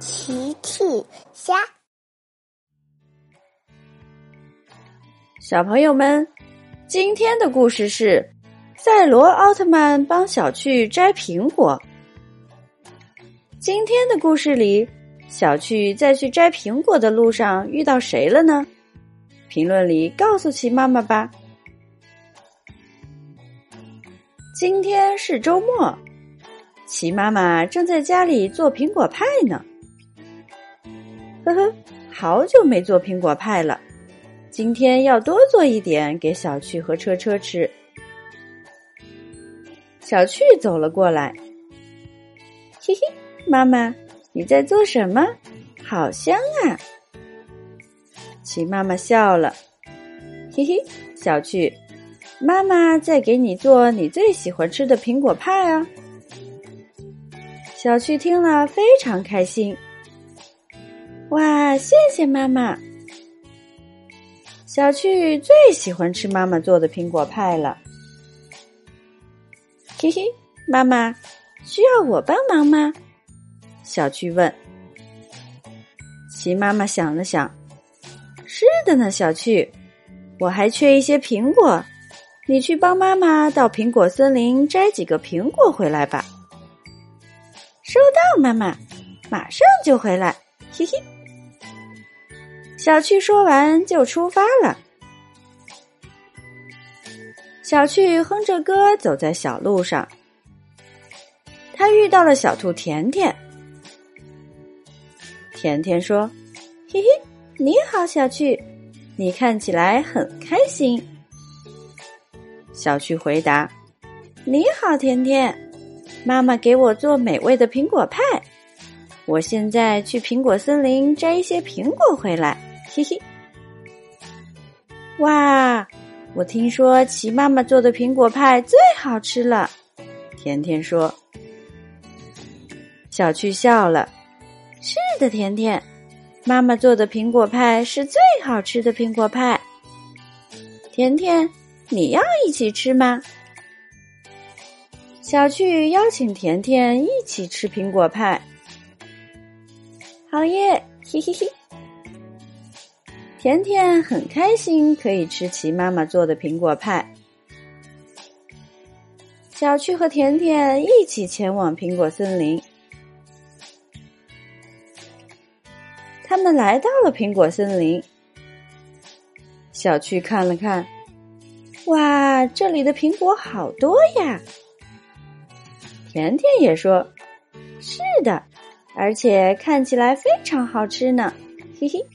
奇趣虾，小朋友们，今天的故事是赛罗奥特曼帮小趣摘苹果。今天的故事里，小趣在去摘苹果的路上遇到谁了呢？评论里告诉奇妈妈吧。今天是周末，奇妈妈正在家里做苹果派呢。呵呵，好久没做苹果派了，今天要多做一点给小趣和车车吃。小趣走了过来，嘿嘿，妈妈，你在做什么？好香啊！齐妈妈笑了，嘿嘿，小趣，妈妈在给你做你最喜欢吃的苹果派啊！小趣听了非常开心。哇，谢谢妈妈！小趣最喜欢吃妈妈做的苹果派了。嘿嘿，妈妈需要我帮忙吗？小趣问。齐妈妈想了想，是的呢，小趣，我还缺一些苹果，你去帮妈妈到苹果森林摘几个苹果回来吧。收到，妈妈，马上就回来。嘿嘿。小趣说完就出发了。小趣哼着歌走在小路上，他遇到了小兔甜甜。甜甜说：“嘿嘿，你好，小趣，你看起来很开心。”小趣回答：“你好，甜甜，妈妈给我做美味的苹果派，我现在去苹果森林摘一些苹果回来。”嘿嘿，哇！我听说齐妈妈做的苹果派最好吃了。甜甜说：“小趣笑了。”是的，甜甜，妈妈做的苹果派是最好吃的苹果派。甜甜，你要一起吃吗？小趣邀请甜甜一起吃苹果派。好耶！嘿嘿嘿。甜甜很开心，可以吃齐妈妈做的苹果派。小趣和甜甜一起前往苹果森林。他们来到了苹果森林。小趣看了看，哇，这里的苹果好多呀！甜甜也说：“是的，而且看起来非常好吃呢。”嘿嘿。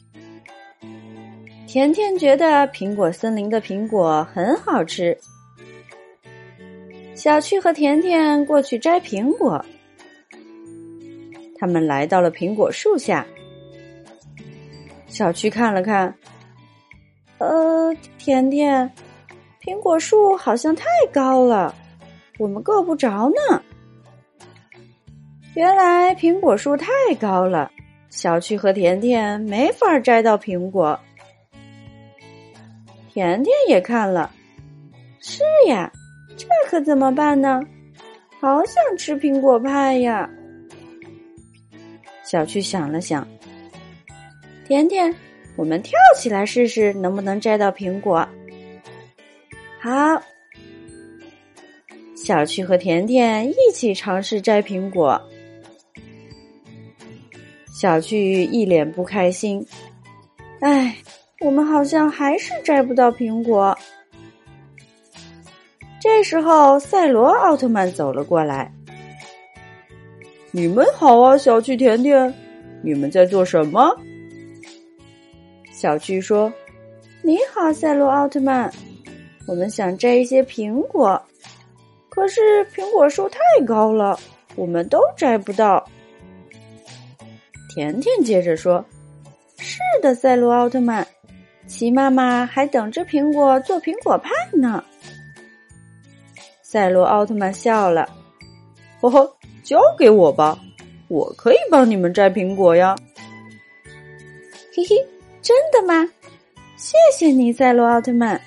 甜甜觉得苹果森林的苹果很好吃。小趣和甜甜过去摘苹果。他们来到了苹果树下。小趣看了看，呃，甜甜，苹果树好像太高了，我们够不着呢。原来苹果树太高了，小趣和甜甜没法摘到苹果。甜甜也看了，是呀，这可怎么办呢？好想吃苹果派呀！小趣想了想，甜甜，我们跳起来试试，能不能摘到苹果？好，小趣和甜甜一起尝试摘苹果。小趣一脸不开心，唉。我们好像还是摘不到苹果。这时候，赛罗奥特曼走了过来。“你们好啊，小趣甜甜，你们在做什么？”小趣说：“你好，赛罗奥特曼，我们想摘一些苹果，可是苹果树太高了，我们都摘不到。”甜甜接着说：“是的，赛罗奥特曼。”齐妈妈还等着苹果做苹果派呢。赛罗奥特曼笑了：“呵呵，交给我吧，我可以帮你们摘苹果呀。”嘿嘿，真的吗？谢谢你，赛罗奥特曼。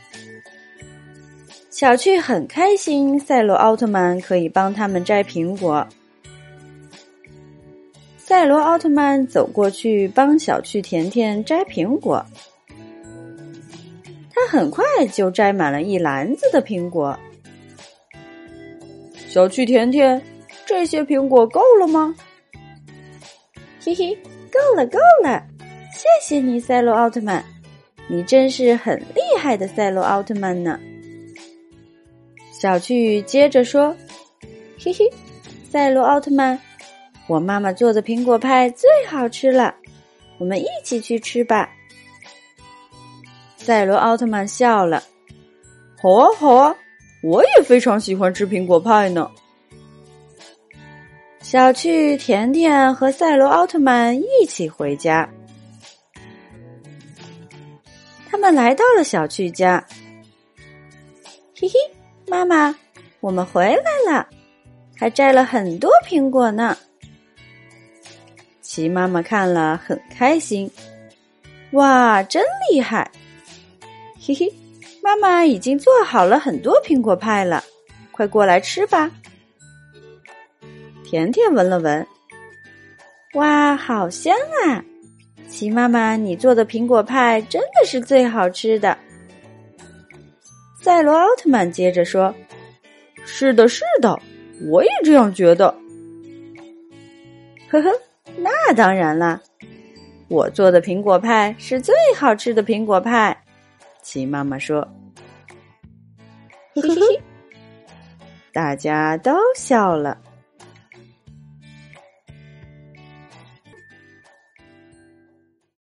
小趣很开心，赛罗奥特曼可以帮他们摘苹果。赛罗奥特曼走过去帮小趣甜甜摘苹果，他很快就摘满了一篮子的苹果。小趣甜甜，这些苹果够了吗？嘿嘿，够了，够了！谢谢你，赛罗奥特曼，你真是很厉害的赛罗奥特曼呢。小趣接着说：“嘿嘿，赛罗奥特曼。”我妈妈做的苹果派最好吃了，我们一起去吃吧。赛罗奥特曼笑了，好啊好啊，我也非常喜欢吃苹果派呢。小趣、甜甜和赛罗奥特曼一起回家，他们来到了小趣家。嘿嘿，妈妈，我们回来了，还摘了很多苹果呢。齐妈妈看了很开心，哇，真厉害！嘿嘿，妈妈已经做好了很多苹果派了，快过来吃吧。甜甜闻了闻，哇，好香啊！齐妈妈，你做的苹果派真的是最好吃的。赛罗奥特曼接着说：“是的，是的，我也这样觉得。”呵呵。那当然啦，我做的苹果派是最好吃的苹果派。齐妈妈说：“嘿嘿嘿，大家都笑了。”